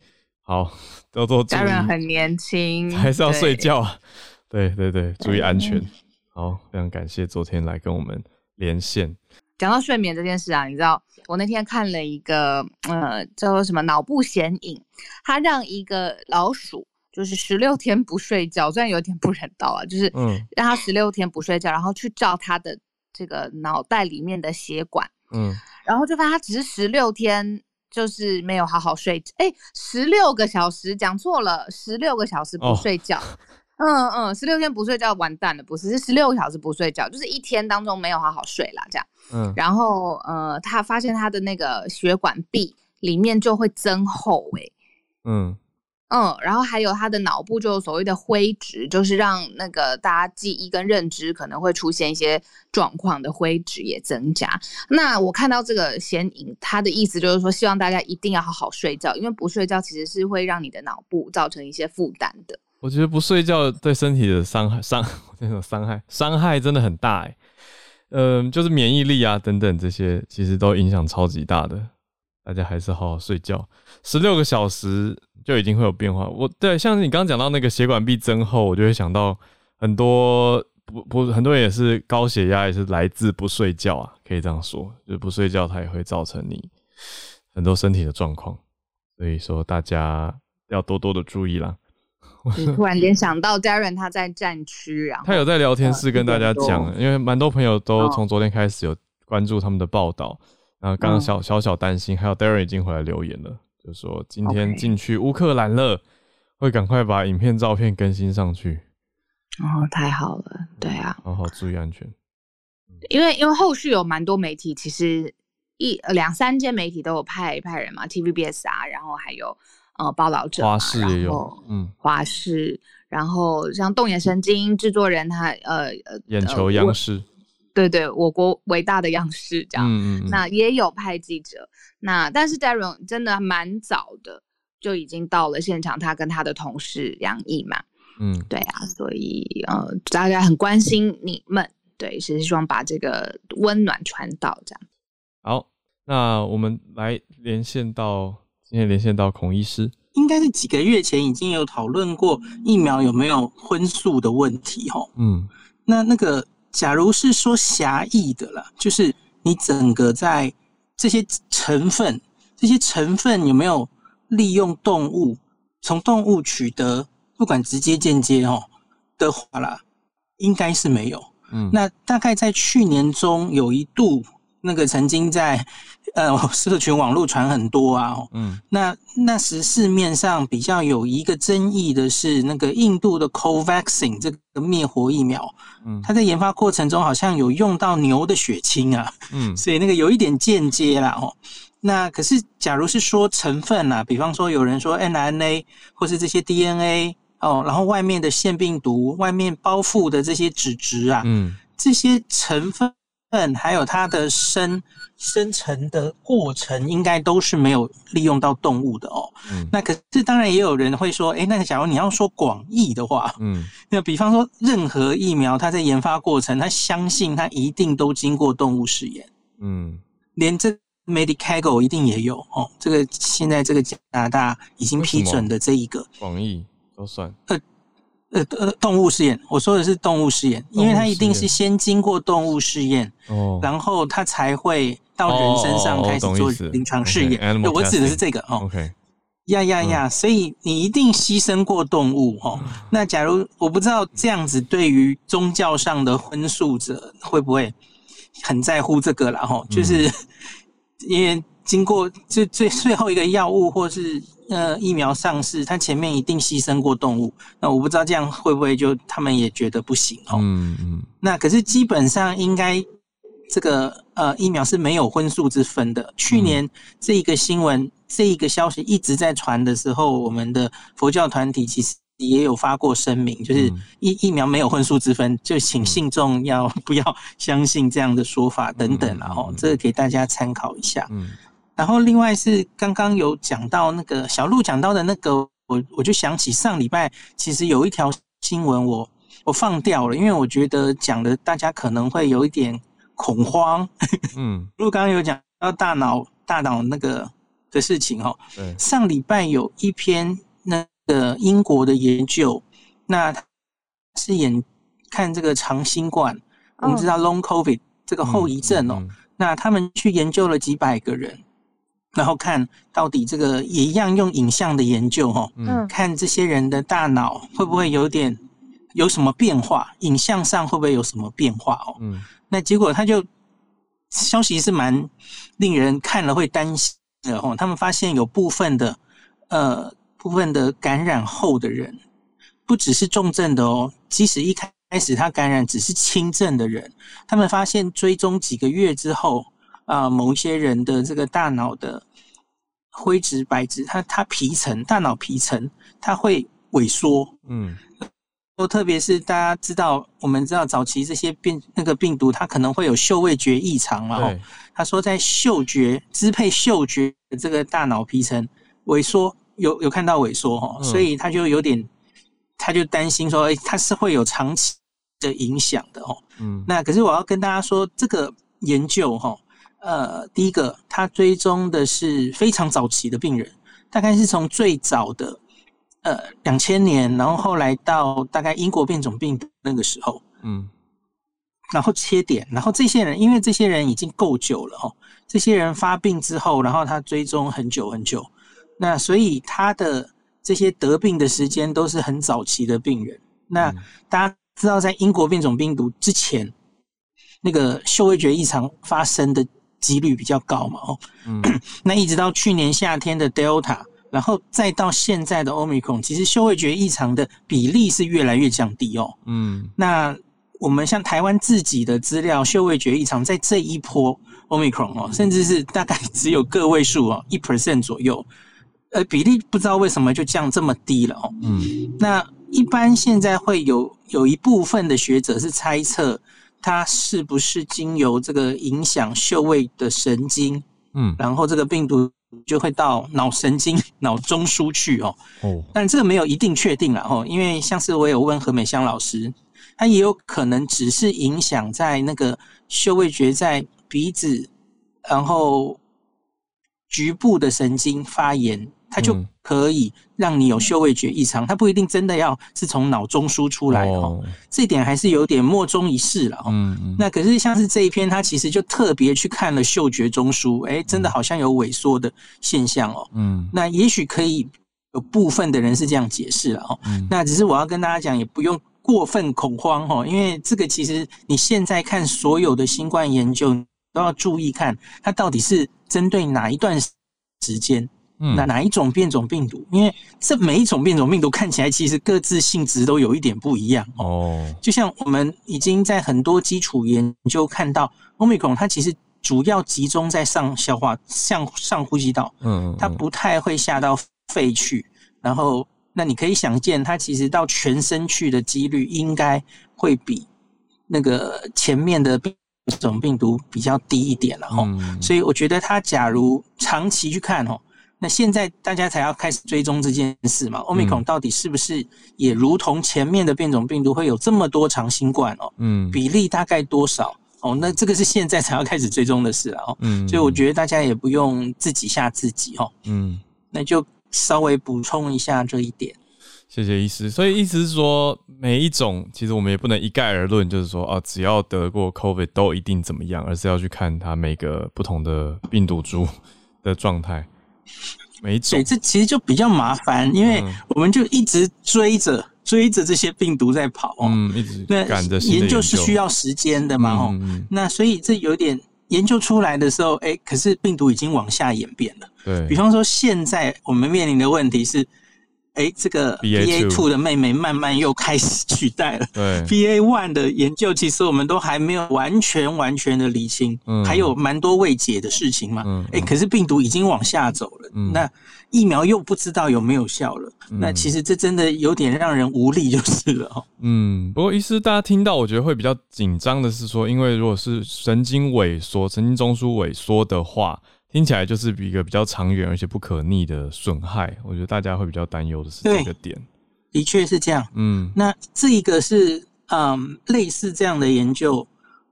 好，多多。家人很年轻，还是要睡觉啊？对对对，注意安全。好，非常感谢昨天来跟我们连线。讲到睡眠这件事啊，你知道我那天看了一个呃叫做什么脑部显影，它让一个老鼠。就是十六天不睡觉，虽然有点不人道啊，就是让他十六天不睡觉，然后去照他的这个脑袋里面的血管，嗯，然后就发现他只是十六天就是没有好好睡，哎，十六个小时讲错了，十六个小时不睡觉，嗯嗯，十六天不睡觉完蛋了，不是是十六个小时不睡觉，就是一天当中没有好好睡啦，这样，嗯，然后呃，他发现他的那个血管壁里面就会增厚，哎，嗯。嗯，然后还有他的脑部，就所谓的灰质，就是让那个大家记忆跟认知可能会出现一些状况的灰质也增加。那我看到这个显影，他的意思就是说，希望大家一定要好好睡觉，因为不睡觉其实是会让你的脑部造成一些负担的。我觉得不睡觉对身体的伤害伤，那种伤害伤害真的很大哎。嗯，就是免疫力啊等等这些，其实都影响超级大的。大家还是好好睡觉，十六个小时。就已经会有变化。我对像是你刚刚讲到那个血管壁增厚，我就会想到很多不不很多人也是高血压，也是来自不睡觉啊，可以这样说，就不睡觉它也会造成你很多身体的状况。所以说大家要多多的注意啦。突然间想到 Darren 他在战区，然后他有在聊天室跟大家讲，因为蛮多朋友都从昨天开始有关注他们的报道，然后刚刚小小小担心，还有 Darren 已经回来留言了。就说今天进去乌克兰了，会赶快把影片、照片更新上去。哦，太好了，对啊，好好注意安全。因为因为后续有蛮多媒体，其实一两三间媒体都有派派人嘛，TVBS 啊，然后还有呃报道者，华视也有，嗯，华视，然后像动眼神经制作人，他呃呃，眼球央视。对对，我国伟大的央视这样，那也有派记者，那但是 Darren 真的蛮早的就已经到了现场，他跟他的同事杨毅嘛，嗯，对啊，所以呃大家很关心你们，对，是希望把这个温暖传到这样。好，那我们来连线到今天连线到孔医师，应该是几个月前已经有讨论过疫苗有没有荤素的问题，哦，嗯，那那个。假如是说狭义的了，就是你整个在这些成分，这些成分有没有利用动物，从动物取得，不管直接间接哦的话啦，应该是没有。嗯，那大概在去年中有一度，那个曾经在。呃，社群网络传很多啊，嗯，那那时市面上比较有一个争议的是那个印度的 Covaxin 这个灭活疫苗，嗯，它在研发过程中好像有用到牛的血清啊，嗯，所以那个有一点间接啦，哦，那可是假如是说成分啊，比方说有人说 mRNA 或是这些 DNA 哦，然后外面的腺病毒外面包覆的这些脂质啊，嗯，这些成分还有它的生。生成的过程应该都是没有利用到动物的哦。嗯，那可是当然也有人会说，哎，那个假如你要说广义的话，嗯，那比方说任何疫苗，它在研发过程，它相信它一定都经过动物试验。嗯，连这 Medicago 一定也有哦。这个现在这个加拿大已经批准的这一个广义都算。呃，呃呃动物试验，我说的是动物试验，因为它一定是先经过动物试验，哦，然后它才会到人身上开始做临床试验。我指的是这个哦。OK，呀呀呀！所以你一定牺牲过动物哦。那假如我不知道这样子，对于宗教上的荤素者会不会很在乎这个了？哈，就是 因为。经过最最最后一个药物或是呃疫苗上市，它前面一定牺牲过动物。那我不知道这样会不会就他们也觉得不行哦。嗯嗯。那可是基本上应该这个呃疫苗是没有荤素之分的。去年这一个新闻这一个消息一直在传的时候，我们的佛教团体其实。也有发过声明，就是疫疫苗没有荤素之分，就请信众要 不要相信这样的说法等等，然后这个给大家参考一下。嗯。然后另外是刚刚有讲到那个小鹿讲到的那个，我我就想起上礼拜其实有一条新闻，我我放掉了，因为我觉得讲的大家可能会有一点恐慌。嗯，如果刚刚有讲到大脑大脑那个的事情哦，对，上礼拜有一篇那个英国的研究，那是演看这个长新冠，我们知道 Long COVID 这个后遗症哦，那他们去研究了几百个人。然后看到底这个也一样用影像的研究哈，嗯，看这些人的大脑会不会有点有什么变化，影像上会不会有什么变化哦，嗯，那结果他就消息是蛮令人看了会担心的哦，他们发现有部分的呃部分的感染后的人，不只是重症的哦，即使一开始他感染只是轻症的人，他们发现追踪几个月之后啊，某一些人的这个大脑的灰质、白质，它它皮层、大脑皮层，它会萎缩。嗯，都特别是大家知道，我们知道早期这些病那个病毒，它可能会有嗅味觉异常嘛。哦，他说在嗅觉支配嗅觉的这个大脑皮层萎缩，有有看到萎缩哈，所以他就有点，他就担心说，哎，它是会有长期的影响的哦。嗯，那可是我要跟大家说，这个研究哈。呃，第一个，他追踪的是非常早期的病人，大概是从最早的呃两千年，然后后来到大概英国变种病毒那个时候，嗯，然后切点，然后这些人，因为这些人已经够久了哦，这些人发病之后，然后他追踪很久很久，那所以他的这些得病的时间都是很早期的病人。那大家知道，在英国变种病毒之前，那个嗅味觉异常发生的。几率比较高嘛，哦，嗯，那一直到去年夏天的 Delta，然后再到现在的 Omicron，其实嗅味觉异常的比例是越来越降低哦，嗯，那我们像台湾自己的资料，嗅味觉异常在这一波 Omicron 哦，甚至是大概只有个位数哦，一 percent 左右，呃，比例不知道为什么就降这么低了哦，嗯，那一般现在会有有一部分的学者是猜测。它是不是经由这个影响嗅味的神经，嗯，然后这个病毒就会到脑神经、脑中枢去哦。哦，但这个没有一定确定了哦，因为像是我有问何美香老师，他也有可能只是影响在那个嗅味觉在鼻子，然后局部的神经发炎。它就可以让你有嗅味觉异常，它不一定真的要是从脑中输出来哦，这点还是有点莫衷一是了哦。那可是像是这一篇，它其实就特别去看了嗅觉中枢，哎，真的好像有萎缩的现象哦。嗯，那也许可以有部分的人是这样解释了哦。那只是我要跟大家讲，也不用过分恐慌哦，因为这个其实你现在看所有的新冠研究都要注意看它到底是针对哪一段时间。哪哪一种变种病毒？因为这每一种变种病毒看起来其实各自性质都有一点不一样哦。就像我们已经在很多基础研究看到，omicron 它其实主要集中在上消化、上上呼吸道，嗯，它不太会下到肺去。然后，那你可以想见，它其实到全身去的几率应该会比那个前面的变种病毒比较低一点了哈。所以，我觉得它假如长期去看哦。那现在大家才要开始追踪这件事嘛？欧米孔到底是不是也如同前面的变种病毒会有这么多长新冠哦？嗯，比例大概多少？哦，那这个是现在才要开始追踪的事了哦。嗯，所以我觉得大家也不用自己吓自己哦。嗯，那就稍微补充一下这一点。谢谢医师。所以意思是说，每一种其实我们也不能一概而论，就是说啊，只要得过 COVID 都一定怎么样，而是要去看它每个不同的病毒株的状态。每种对，这其实就比较麻烦，因为嗯我们就一直追着追着这些病毒在跑哦。嗯，一直那研究是需要要时间的嘛哦。那所以这有点研究出来的时候，哎，可是病毒已经往下演变了。对，比方说，现在我们面临的问题是，哎，这个 BA.2 BA two 的妹妹慢慢又开始取代了。对 BA one 的研究，其实我们都还没有完全完全的理清，嗯还有蛮多未解的事情嘛。嗯哎、可是病毒已经往下走了，嗯那疫苗又不知道有没有效了，那其实这真的有点让人无力，就是了哦。嗯，不过医师大家听到，我觉得会比较紧张的是说，因为如果是神经萎缩、神经中枢萎缩的话，听起来就是一个比较长远而且不可逆的损害。我觉得大家会比较担忧的是这对个点。的确是这样。嗯那这一个是嗯类似这样的研究，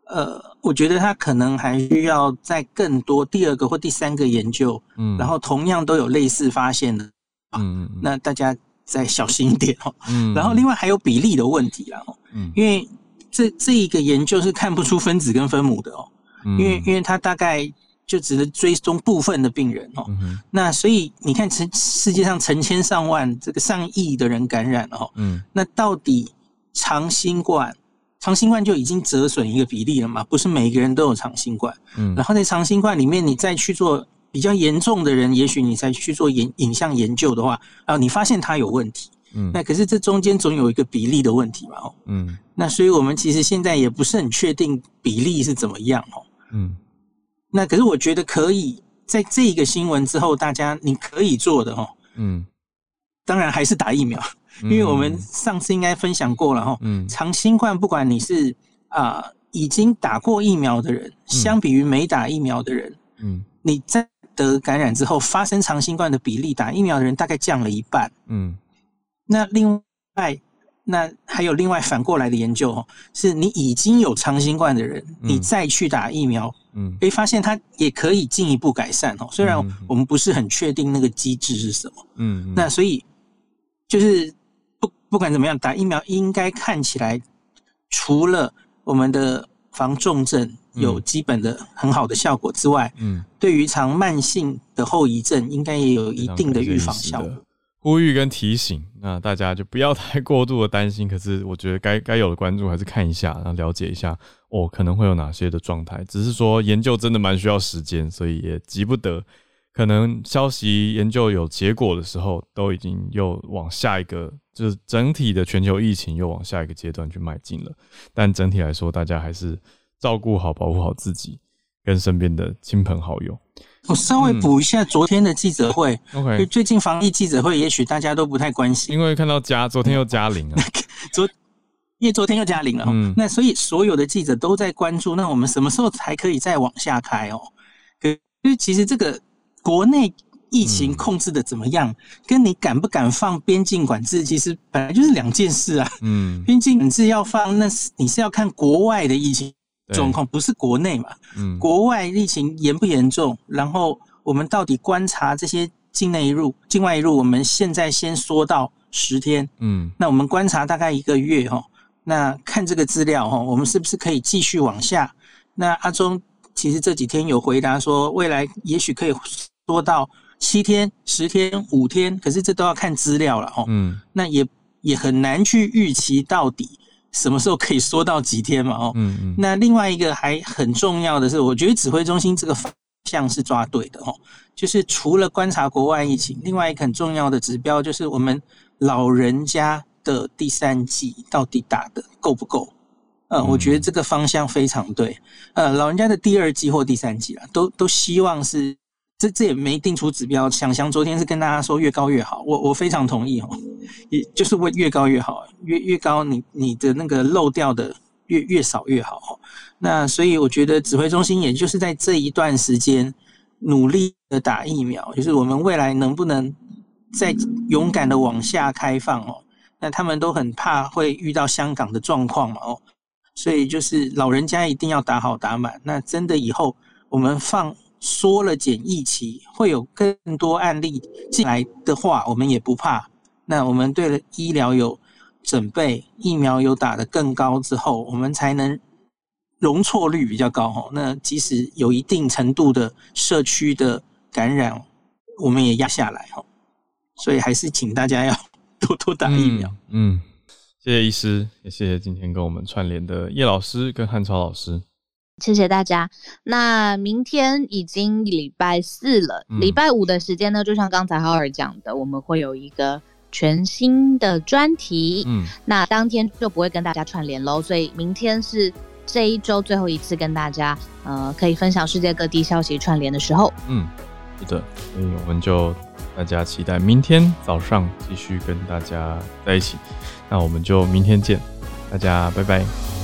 呃，我觉得它可能还需要再更多第二个或第三个研究，嗯，然后同样都有类似发现的，嗯嗯那大家再小心一点哦。嗯，然后另外还有比例的问题啦，哦，嗯因为这这一个研究是看不出分子跟分母的哦，嗯因为因为它大概就只能追踪部分的病人哦。嗯那所以你看，成世界上成千上万、这个上亿的人感染了哦，嗯那到底长新冠，长新冠就已经折损一个比例了嘛？不是每个人都有长新冠，嗯然后在长新冠里面，你再去做比较严重的人，也许你再去做影影像研究的话，啊，你发现它有问题，嗯那可是这中间总有一个比例的问题嘛？哦，嗯那所以我们其实现在也不是很确定比例是怎么样哦。嗯那可是我觉得可以在这一个新闻之后，大家你可以做的哦，嗯，当然还是打疫苗，因为我们上次应该分享过了哈。嗯长新冠不管你是啊、已经打过疫苗的人，相比于没打疫苗的人，嗯你在得感染之后发生长新冠的比例，打疫苗的人大概降了一半。嗯那另外，那还有另外反过来的研究哦，是你已经有长新冠的人，嗯你再去打疫苗，嗯可以发现它也可以进一步改善哦。虽然嗯我们不是很确定那个机制是什么，嗯，那所以就是不不管怎么样，打疫苗应该看起来除了我们的防重症有基本的很好的效果之外，嗯对于长慢性的后遗症应该也有一定的预防效果。。呼吁跟提醒，那大家就不要太过度的担心。可是我觉得该该有的关注还是看一下，然后了解一下哦，可能会有哪些的状态。只是说研究真的蛮需要时间，所以也急不得。可能消息研究有结果的时候，都已经又往下一个，就是整体的全球疫情又往下一个阶段去迈进了。但整体来说，大家还是照顾好、保护好自己跟身边的亲朋好友。我稍微补一下昨天的记者会，因为 OK，最近防疫记者会也许大家都不太关心，因为看到加昨天又加零了，昨，因为昨天又加零了、哦，嗯。那所以所有的记者都在关注，那我们什么时候才可以再往下开哦？可是其实这个国内疫情嗯。控制的怎么样，跟你敢不敢放边境管制，其实本来就是两件事啊。嗯，边境管制要放，那是你是要看国外的疫情对状况，不是国内嘛？嗯，国外疫情严不严重？然后我们到底观察这些境内一入、境外一入，我们现在先缩到十天，嗯那我们观察大概一个月哈，那看这个资料哈，我们是不是可以继续往下？那阿中其实这几天有回答说，未来也许可以缩到七天、十天、五天，可是这都要看资料了哦。嗯那也也很难去预期到底什么时候可以缩到几天嘛哦。嗯嗯，那另外一个还很重要的是，我觉得指挥中心这个方向是抓对的哦，就是除了观察国外疫情，另外一个很重要的指标就是我们老人家的第三季到底打的够不够？呃，嗯我觉得这个方向非常对。呃，老人家的第二季或第三季啊，都都希望是这这也没定出指标。想想昨天是跟大家说越高越好，我我非常同意哦，也就是会越高越好，越越高你你的那个漏掉的越越少越好。那所以我觉得指挥中心也就是在这一段时间努力的打疫苗，就是我们未来能不能再勇敢的往下开放哦。那他们都很怕会遇到香港的状况嘛哦，所以就是老人家一定要打好打满。那真的以后我们放缩了检疫期，会有更多案例进来的话，我们也不怕。那我们对了医疗有准备，疫苗有打得更高之后，我们才能容错率比较高哈。那即使有一定程度的社区的感染，我们也压下来哈。所以还是请大家要 多多打疫苗。嗯，谢谢医师，也谢谢今天跟我们串联的叶老师跟汉超老师。谢谢大家。那明天已经礼拜四了，礼拜五的时间呢，就像刚才浩尔讲的，我们会有一个全新的专题。嗯，那当天就不会跟大家串联喽，所以明天是这一周最后一次跟大家呃可以分享世界各地消息串联的时候。嗯，是的，所以我们就大家期待明天早上继续跟大家在一起。那我们就明天见，大家拜拜。